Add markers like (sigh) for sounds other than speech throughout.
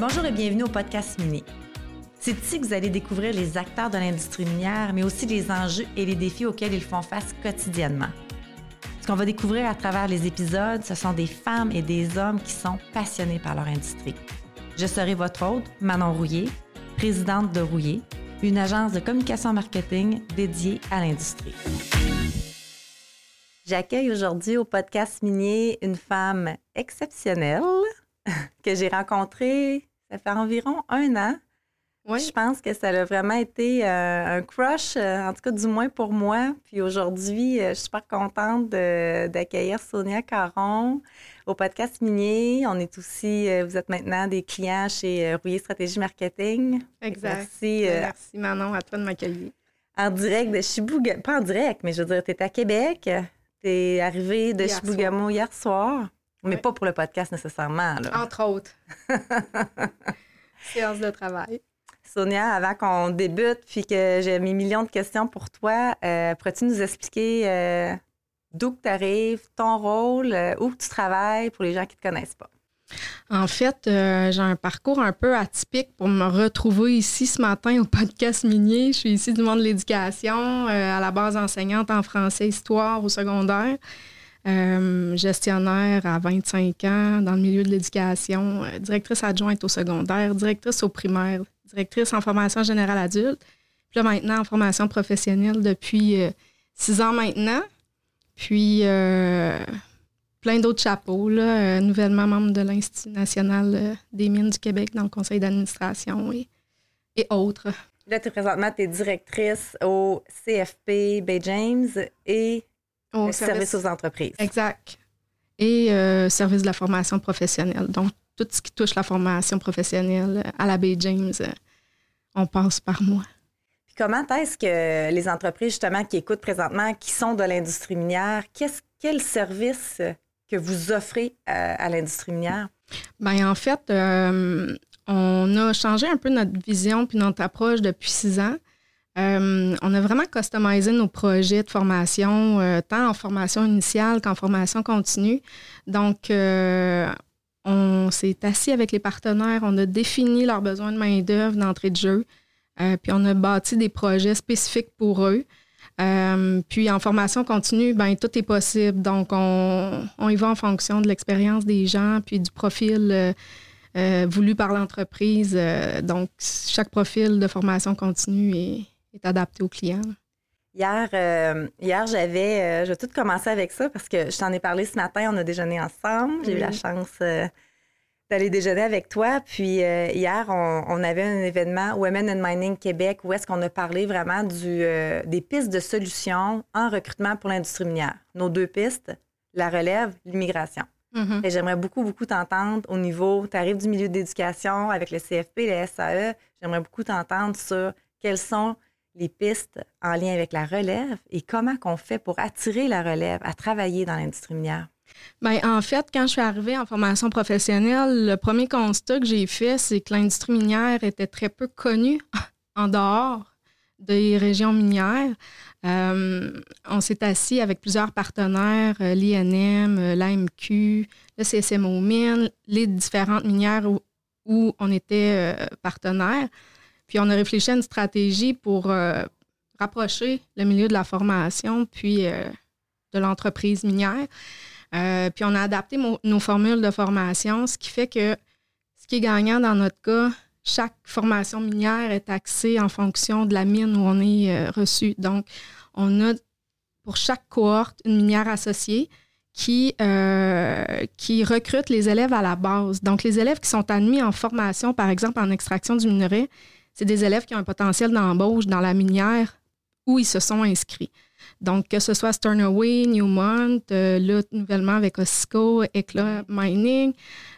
Bonjour et bienvenue au podcast Mini. C'est ici que vous allez découvrir les acteurs de l'industrie minière, mais aussi les enjeux et les défis auxquels ils font face quotidiennement. Ce qu'on va découvrir à travers les épisodes, ce sont des femmes et des hommes qui sont passionnés par leur industrie. Je serai votre hôte, Manon Rouillé, présidente de Rouillé, une agence de communication marketing dédiée à l'industrie. J'accueille aujourd'hui au podcast minier une femme exceptionnelle (laughs) que j'ai rencontrée, ça fait environ un an. Je pense que ça a vraiment été euh, un crush, euh, en tout cas du moins pour moi. Puis aujourd'hui, euh, je suis super contente d'accueillir Sonia Caron au podcast minier. On est aussi, vous êtes maintenant des clients chez Rouillé Stratégie Marketing. Exact. Merci, Merci Manon à toi de m'accueillir. En direct de Chibougamau, pas en direct, mais je veux dire, tu es à Québec. Tu es arrivé de Chibougamau hier soir. Mais pas pour le podcast nécessairement. Entre autres. (laughs) Séance de travail. Sonia, avant qu'on débute, puis que j'ai mes millions de questions pour toi, euh, pourrais-tu nous expliquer euh, d'où tu arrives, ton rôle, euh, où tu travailles pour les gens qui ne te connaissent pas? En fait, j'ai un parcours un peu atypique pour me retrouver ici ce matin au podcast minier. Je suis ici du monde de l'éducation, à la base enseignante en français histoire au secondaire. Euh, gestionnaire à 25 ans dans le milieu de l'éducation, euh, directrice adjointe au secondaire, directrice au primaire, directrice en formation générale adulte. Puis là, maintenant, en formation professionnelle depuis euh, six ans maintenant. Puis plein d'autres chapeaux, là, nouvellement membre de l'Institut national des mines du Québec dans le conseil d'administration et, et autres. Là, tu présentement, tu es directrice au CFP Bay James et au service, aux entreprises. Exact. Et euh, service de la formation professionnelle. Donc, tout ce qui touche la formation professionnelle à la Bay James, euh, on passe par moi. Puis comment est-ce que les entreprises, justement, qui écoutent présentement, qui sont de l'industrie minière, qu'est-ce, quel service que vous offrez à, à l'industrie minière? Bien, en fait, euh, on a changé un peu notre vision puis notre approche depuis six ans. Euh, on a vraiment customisé nos projets de formation, euh, tant en formation initiale qu'en formation continue. Donc, euh, on s'est assis avec les partenaires, on a défini leurs besoins de main-d'œuvre d'entrée de jeu, puis on a bâti des projets spécifiques pour eux. puis en formation continue, ben tout est possible. Donc, on, y va en fonction de l'expérience des gens, puis du profil voulu par l'entreprise. donc, chaque profil de formation continue est, est adapté aux clients. Hier, euh, hier j'avais, euh, je vais tout commencer avec ça parce que je t'en ai parlé ce matin, on a déjeuné ensemble. J'ai eu la chance euh, d'aller déjeuner avec toi. Puis hier, on, avait un événement Women in Mining Québec où est-ce qu'on a parlé vraiment du, des pistes de solutions en recrutement pour l'industrie minière. Nos deux pistes, la relève, l'immigration. Et j'aimerais beaucoup, beaucoup t'entendre au niveau, tu arrives du milieu d'éducation avec le CFP, le SAE, j'aimerais beaucoup t'entendre sur quels sont les pistes en lien avec la relève et comment qu'on fait pour attirer la relève à travailler dans l'industrie minière? Bien, en fait, quand je suis arrivée en formation professionnelle, le premier constat que j'ai fait, c'est que l'industrie minière était très peu connue (laughs) en dehors des régions minières. Euh, on s'est assis avec plusieurs partenaires, euh, l'INM, euh, l'AMQ, le CSMO Mines, les différentes minières où, on était partenaire. Puis on a réfléchi à une stratégie pour euh, rapprocher le milieu de la formation puis euh, de l'entreprise minière. Euh, puis on a adapté nos formules de formation, ce qui fait que ce qui est gagnant dans notre cas, chaque formation minière est axée en fonction de la mine où on est reçu. Donc, on a pour chaque cohorte une minière associée qui, qui recrute les élèves à la base. Donc, les élèves qui sont admis en formation, par exemple en extraction du minerai, c'est des élèves qui ont un potentiel d'embauche dans la minière où ils se sont inscrits. Donc, que ce soit Sternaway, Newmont, euh, là, nouvellement avec Osco, Ecla Mining,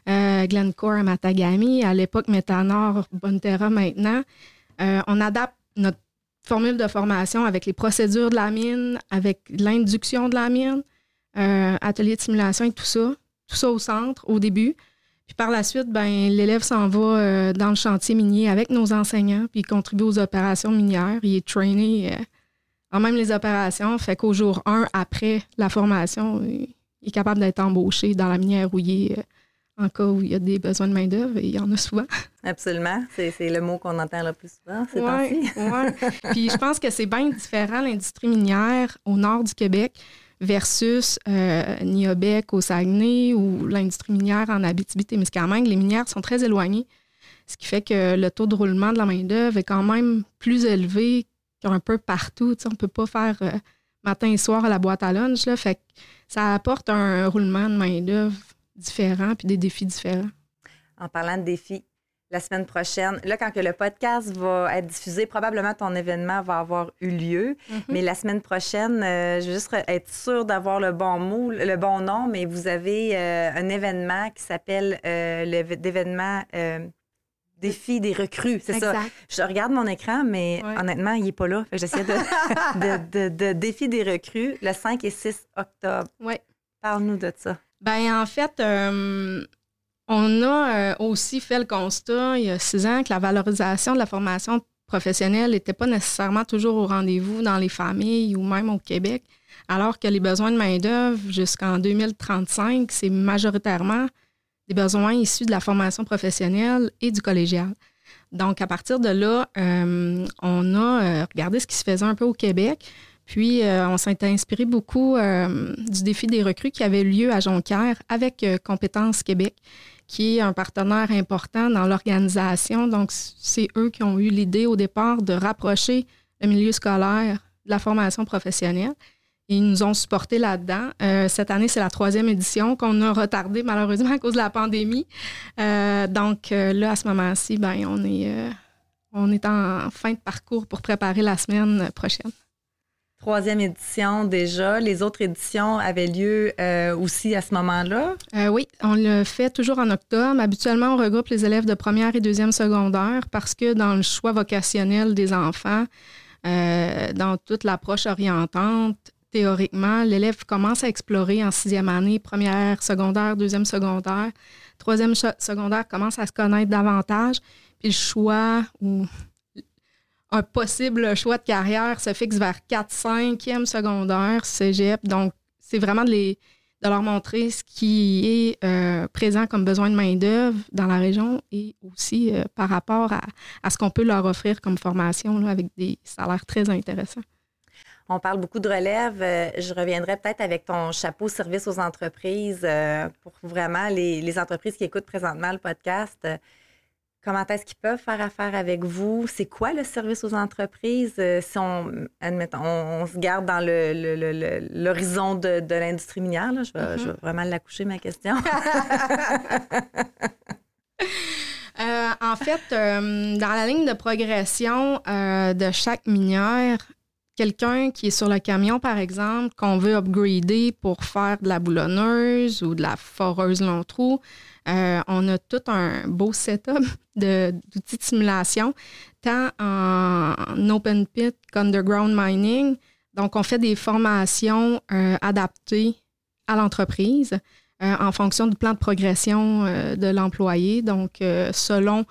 euh, Glencore à Matagami, à l'époque Metanor, Bonterra maintenant, euh, on adapte notre formule de formation avec les procédures de la mine, avec l'induction de la mine, atelier de simulation et tout ça, tout ça au centre au début. Puis par la suite, ben, l'élève s'en va euh, dans le chantier minier avec nos enseignants, puis il contribue aux opérations minières. Il est trainé euh, en même les opérations, fait qu'au jour 1, après la formation, il est capable d'être embauché dans la minière rouillée euh, en cas où il y a des besoins de main-d'œuvre, et il y en a souvent. Absolument. C'est le mot qu'on entend le plus souvent ces temps-ci. Ouais. Puis je pense que c'est bien différent l'industrie minière au nord du Québec versus euh, Niobec au Saguenay ou l'industrie minière en Abitibi-Témiscamingue. Les minières sont très éloignées, ce qui fait que le taux de roulement de la main-d'œuvre est quand même plus élevé qu'un peu partout. on ne peut pas faire euh, matin et soir à la boîte à lunch. Là, fait ça apporte un roulement de main-d'œuvre différent puis des défis différents. En parlant de défis, la semaine prochaine, là, quand que le podcast va être diffusé, probablement ton événement va avoir eu lieu. Mm-hmm. Mais la semaine prochaine, euh, je veux juste être sûre d'avoir le bon mot, le bon nom, mais vous avez euh, un événement qui s'appelle euh, l'événement Défi des recrues, c'est ça. Je regarde mon écran, mais honnêtement, il n'est pas là. J'essaie (laughs) de, de, défi des recrues le 5 et 6 octobre. Oui. Parle-nous de ça. Ben en fait, euh, on a euh, aussi fait le constat il y a six ans que la valorisation de la formation professionnelle n'était pas nécessairement toujours au rendez-vous dans les familles ou même au Québec, alors que les besoins de main-d'œuvre jusqu'en 2035, c'est majoritairement des besoins issus de la formation professionnelle et du collégial. Donc, à partir de là, euh, on a euh, regardé ce qui se faisait un peu au Québec. Puis, on s'est inspiré beaucoup du défi des recrues qui avait lieu à Jonquière avec Compétences Québec, qui est un partenaire important dans l'organisation. Donc, c'est eux qui ont eu l'idée au départ de rapprocher le milieu scolaire de la formation professionnelle. Ils nous ont supportés là-dedans. Euh, cette année, c'est la troisième édition qu'on a retardée malheureusement à cause de la pandémie. Euh, donc euh, là, à ce moment-ci, ben, on, est, on est en fin de parcours pour préparer la semaine prochaine. Troisième édition déjà. Les autres éditions avaient lieu aussi à ce moment-là? oui, on le fait toujours en octobre. Habituellement, on regroupe les élèves de première et deuxième secondaire parce que dans le choix vocationnel des enfants, dans toute l'approche orientante, théoriquement, l'élève commence à explorer en sixième année, première secondaire, deuxième secondaire. Troisième secondaire commence à se connaître davantage. Puis le choix ou un possible choix de carrière se fixe vers 4, 5e secondaire, cégep. Donc, c'est vraiment de, les, de leur montrer ce qui est euh, présent comme besoin de main-d'œuvre dans la région et aussi euh, par rapport à, ce qu'on peut leur offrir comme formation avec des salaires très intéressants. On parle beaucoup de relève. Euh, je reviendrai peut-être avec ton chapeau service aux entreprises pour vraiment les, entreprises qui écoutent présentement le podcast. Euh, comment est-ce qu'ils peuvent faire affaire avec vous? C'est quoi le service aux entreprises? si on, admettons, on, se garde dans l'horizon de, l'industrie minière, je, vais, je, vais, mm-hmm. vraiment l'accoucher, ma question. (laughs) (laughs) en fait, dans la ligne de progression de chaque minière, quelqu'un qui est sur le camion, par exemple, qu'on veut upgrader pour faire de la boulonneuse ou de la foreuse long trou, euh, on a tout un beau setup (laughs) d'outils de, simulation, tant en, open pit qu'underground mining. Donc, on fait des formations euh, adaptées à l'entreprise euh, en fonction du plan de progression de l'employé. Donc, selon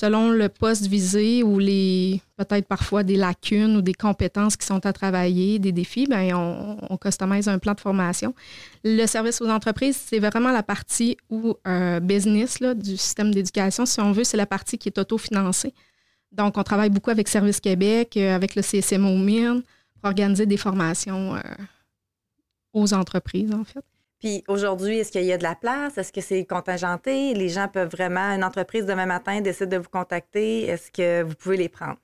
selon le poste visé ou les peut-être parfois des lacunes ou des compétences qui sont à travailler, des défis, bien, on, on customise un plan de formation. Le service aux entreprises, c'est vraiment la partie où un business là, du système d'éducation, si on veut, c'est la partie qui est autofinancée. Donc, on travaille beaucoup avec Service Québec, euh, avec le CSMO Mine, pour organiser des formations euh, aux entreprises, en fait. Puis aujourd'hui, est-ce qu'il y a de la place? Est-ce que c'est contingenté? Les gens peuvent vraiment, une entreprise demain matin décide de vous contacter. Est-ce que vous pouvez les prendre?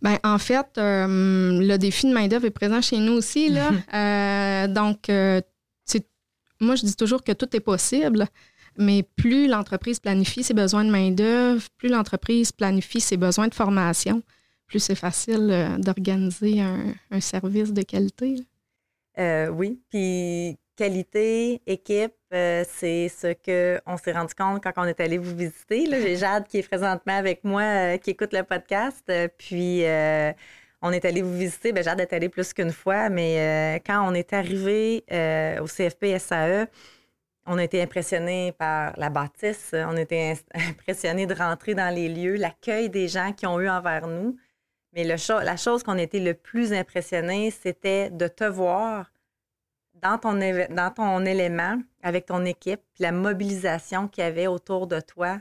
Bien, en fait, euh, le défi de main-d'œuvre est présent chez nous aussi. Là. Euh, donc, euh, moi, je dis toujours que tout est possible, mais plus l'entreprise planifie ses besoins de main-d'œuvre, plus l'entreprise planifie ses besoins de formation, plus c'est facile d'organiser un, un, service de qualité. oui. Puis qualité, équipe, euh, c'est ce qu'on s'est rendu compte quand on est allé vous visiter. J'ai (laughs) Jade qui est présentement avec moi, euh, qui écoute le podcast. Euh, puis on est allé vous visiter. Bien, Jade est allée plus qu'une fois, mais quand on est arrivé au CFP SAE, on a été impressionné par la bâtisse. On a été (laughs) impressionné de rentrer dans les lieux, l'accueil des gens qui ont eu envers nous. Mais le la chose qu'on a été le plus impressionné, c'était de te voir dans ton, dans ton élément, avec ton équipe, puis la mobilisation qu'il y avait autour de toi.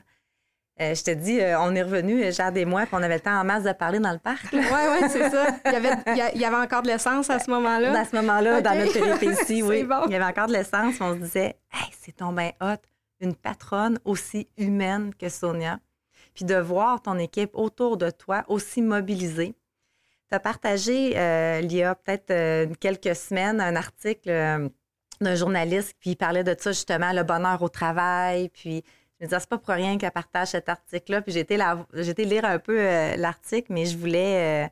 Euh, je te dis, euh, on est revenu, euh, Jade et moi, puis on avait le temps en masse de parler dans le parc. Oui, oui, c'est ça. Il y, avait, il y, avait, encore de l'essence à ce moment-là. À ce moment-là, dans notre péripétie, (laughs) oui. Il y avait encore de l'essence. On se disait, hey, c'est ton bien hot, une patronne aussi humaine que Sonia. Puis de voir ton équipe autour de toi aussi mobilisée. Tu as partagé il y a peut-être quelques semaines un article d'un journaliste, il parlait de ça justement, le bonheur au travail, puis je me disais, c'est pas pour rien qu'elle partage cet article-là. Puis j'ai été, lire un peu euh, l'article, mais je voulais, euh,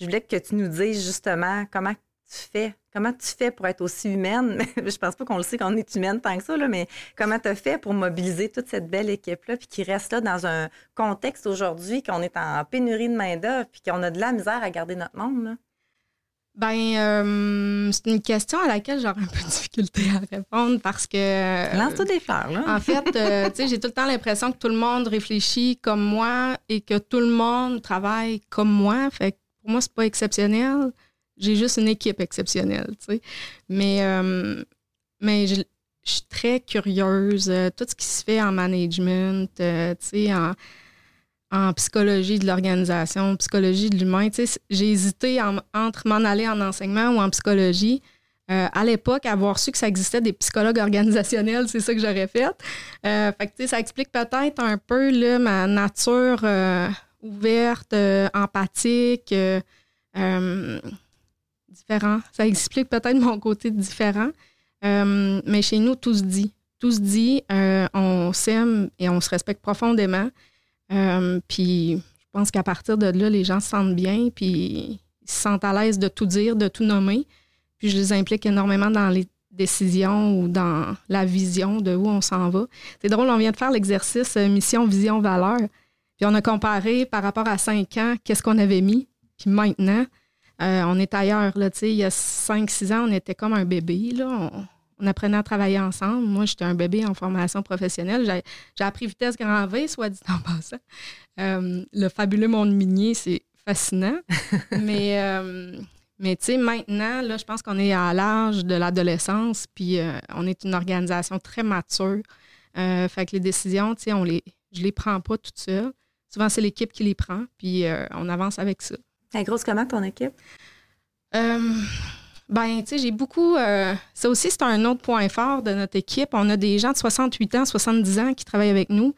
je voulais que tu nous dises justement comment tu fais? Comment tu fais pour être aussi humaine? (laughs) je pense pas qu'on le sait qu'on est humaine tant que ça, là, mais comment tu as fait pour mobiliser toute cette belle équipe-là, puis qui reste là dans un contexte aujourd'hui qu'on est en pénurie de main-d'œuvre, puis qu'on a de la misère à garder notre monde? Là? Ben, euh, c'est une question à laquelle j'aurais un peu de difficulté à répondre parce que. Euh, Lance-toi des fleurs, là. en fait, euh, tu sais, j'ai tout le temps l'impression que tout le monde réfléchit comme moi et que tout le monde travaille comme moi. Fait que pour moi, c'est pas exceptionnel. J'ai juste une équipe exceptionnelle, tu sais. Mais, mais je, suis très curieuse. Tout ce qui se fait en management, tu sais, en psychologie de l'organisation, psychologie de l'humain. j'ai hésité entre m'en aller en enseignement ou en psychologie. Euh, à l'époque, avoir su que ça existait des psychologues organisationnels, c'est ça que j'aurais fait. Euh, fait ça explique peut-être un peu là, ma nature euh, ouverte, empathique, différent. Ça explique peut-être mon côté différent. mais chez nous, tout se dit. Tout se dit, on s'aime et on se respecte profondément. Euh, puis je pense qu'à partir de là, les gens se sentent bien, puis ils se sentent à l'aise de tout dire, de tout nommer. Puis je les implique énormément dans les décisions ou dans la vision de où on s'en va. C'est drôle, on vient de faire l'exercice euh, mission, vision, valeur. Puis on a comparé par rapport à cinq ans, qu'est-ce qu'on avait mis. Puis maintenant, euh, on est ailleurs. Là, il y a cinq, six ans, on était comme un bébé. Là on apprenait à travailler ensemble. Moi, j'étais un bébé en formation professionnelle. J'ai appris vitesse grand V, soit dit en (laughs) passant. Euh, le fabuleux monde minier, c'est fascinant. (laughs) mais euh, mais tu sais, maintenant, là, je pense qu'on est à l'âge de l'adolescence, puis euh, on est une organisation très mature. fait que les décisions, tu sais, on les, je les prends pas toutes seules. Souvent, c'est l'équipe qui les prend, puis on avance avec ça. Elle grosse comment, ton équipe? Ben, tu sais, j'ai beaucoup. Euh, ça aussi, c'est un autre point fort de notre équipe. On a des gens de 68 ans, 70 ans qui travaillent avec nous,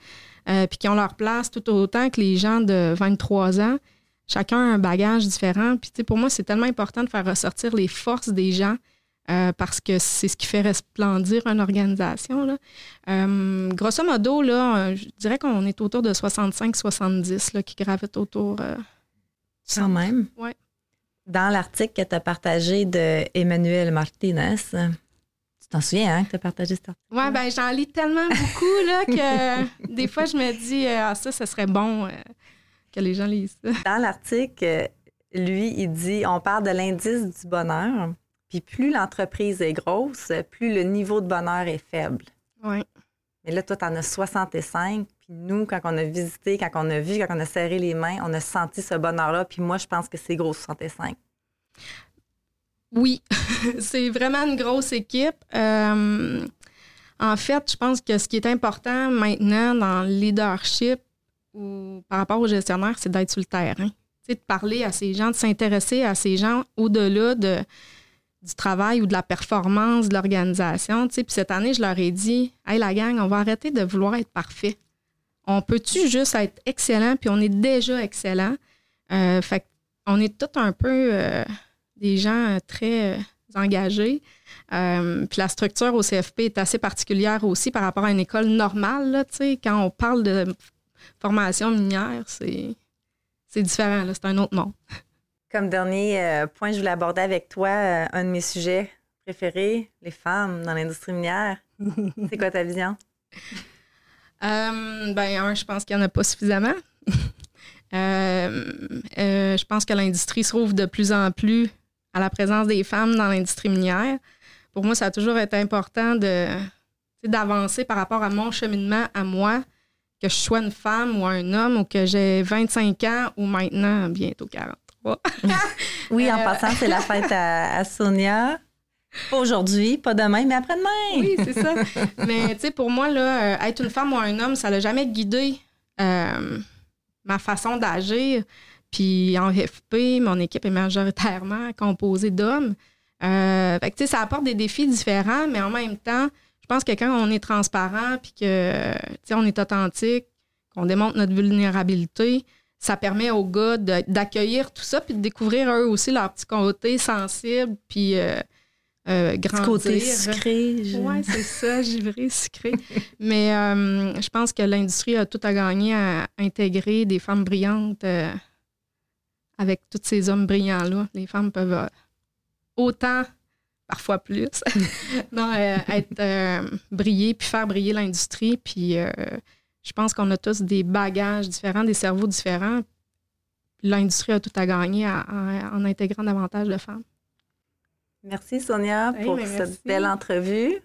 euh, puis qui ont leur place tout autant que les gens de 23 ans. Chacun a un bagage différent. Puis, tu sais, pour moi, c'est tellement important de faire ressortir les forces des gens. Euh, parce que c'est ce qui fait resplendir une organisation. Grosso modo, là, je dirais qu'on est autour de 65-70 qui gravitent autour. Quand même? Oui dans l'article que tu as partagé de Emmanuel Martinez, tu t'en souviens, hein, que tu as partagé cet article? Oui, ben j'en lis tellement beaucoup là, que (laughs) des fois, je me dis, euh, ah, ça, ce serait bon euh, que les gens lisent ça. Dans l'article, lui, il dit on parle de l'indice du bonheur, puis plus l'entreprise est grosse, plus le niveau de bonheur est faible. Oui. Mais là, toi, tu en as 65. Nous, quand on a visité, quand on a vu, quand on a serré les mains, on a senti ce bonheur-là. Puis moi, je pense que c'est gros 65. Oui, (laughs) c'est vraiment une grosse équipe. Euh, en fait, je pense que ce qui est important maintenant dans le leadership ou par rapport aux gestionnaires, c'est d'être sur le terrain. de parler à ces gens, de s'intéresser à ces gens au-delà de, du travail ou de la performance de l'organisation. Puis cette année, je leur ai dit Hey, la gang, on va arrêter de vouloir être parfait. On peut-tu juste être excellent, puis on est déjà excellent? Euh, fait on est tous un peu euh, des gens très euh, engagés. puis la structure au CFP est assez particulière aussi par rapport à une école normale. Là, quand on parle de formation minière, c'est, c'est différent, c'est un autre monde. Comme dernier euh, point, je voulais aborder avec toi euh, un de mes sujets préférés, les femmes dans l'industrie minière. (laughs) C'est quoi ta vision? Euh, ben, un, je pense qu'il n'y en a pas suffisamment. (laughs) je pense que l'industrie se trouve de plus en plus à la présence des femmes dans l'industrie minière. Pour moi, ça a toujours été important de, d'avancer par rapport à mon cheminement à moi, que je sois une femme ou un homme, ou que j'ai 25 ans ou maintenant bientôt 40. oui, en euh, passant, c'est la (laughs) fête à, Sonia. Pas aujourd'hui, pas demain, mais après-demain. Oui, c'est ça. mais tu sais, pour moi, là, euh, être une femme ou un homme, ça n'a jamais guidé euh, ma façon d'agir. Puis en FP, mon équipe est majoritairement composée d'hommes. Euh, fait que, ça apporte des défis différents, mais en même temps, je pense que quand on est transparent puis que on est authentique, qu'on démontre notre vulnérabilité, ça permet aux gars d'accueillir tout ça puis de découvrir eux aussi leur petit côté sensible puis euh grandir. côté sucré. Oui, c'est ça, (laughs) givré, sucré. Mais euh, je pense que l'industrie a tout à gagner à intégrer des femmes brillantes euh, avec tous ces hommes brillants-là. Les femmes peuvent autant, parfois plus, (laughs) non, être briller puis faire briller l'industrie. Puis je pense qu'on a tous des bagages différents, des cerveaux différents. L'industrie a tout à gagner en intégrant davantage de femmes. Merci Sonia pour cette belle entrevue.